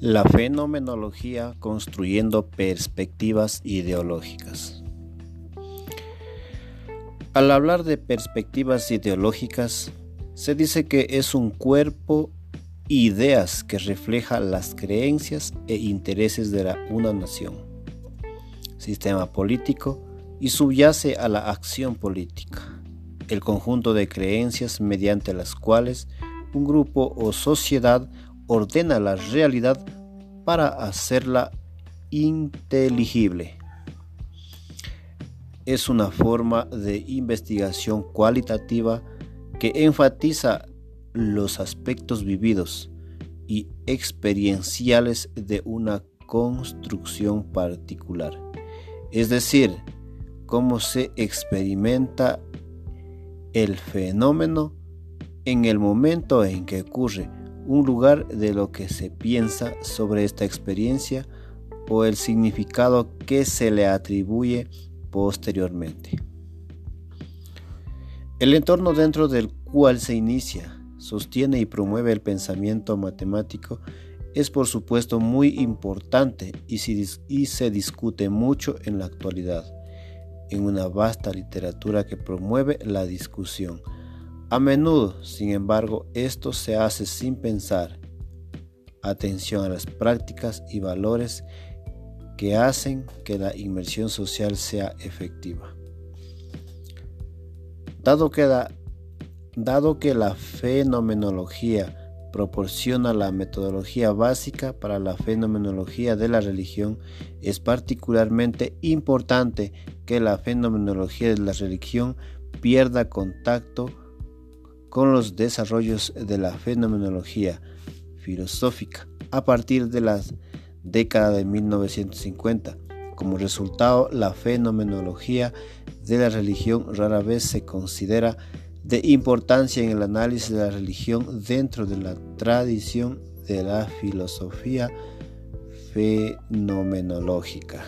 La fenomenología construyendo perspectivas ideológicas. Al hablar de perspectivas ideológicas, se dice que es un cuerpo ideas que refleja las creencias e intereses de una nación, sistema político y subyace a la acción política, el conjunto de creencias mediante las cuales un grupo o sociedad ordena la realidad para hacerla inteligible. Es una forma de investigación cualitativa que enfatiza los aspectos vividos y experienciales de una construcción particular, es decir, cómo se experimenta el fenómeno en el momento en que ocurre un lugar de lo que se piensa sobre esta experiencia o el significado que se le atribuye posteriormente. El entorno dentro del cual se inicia, sostiene y promueve el pensamiento matemático es por supuesto muy importante y, se discute mucho en la actualidad, en una vasta literatura que promueve la discusión a menudo, sin embargo, esto se hace sin pensar atención a las prácticas y valores que hacen que la inmersión social sea efectiva. Dado que, dado que la fenomenología proporciona la metodología básica para la fenomenología de la religión, es particularmente importante que la fenomenología de la religión pierda contacto con los desarrollos de la fenomenología filosófica a partir de la década de 1950. Como resultado, la fenomenología de la religión rara vez se considera de importancia en el análisis de la religión dentro de la tradición de la filosofía fenomenológica.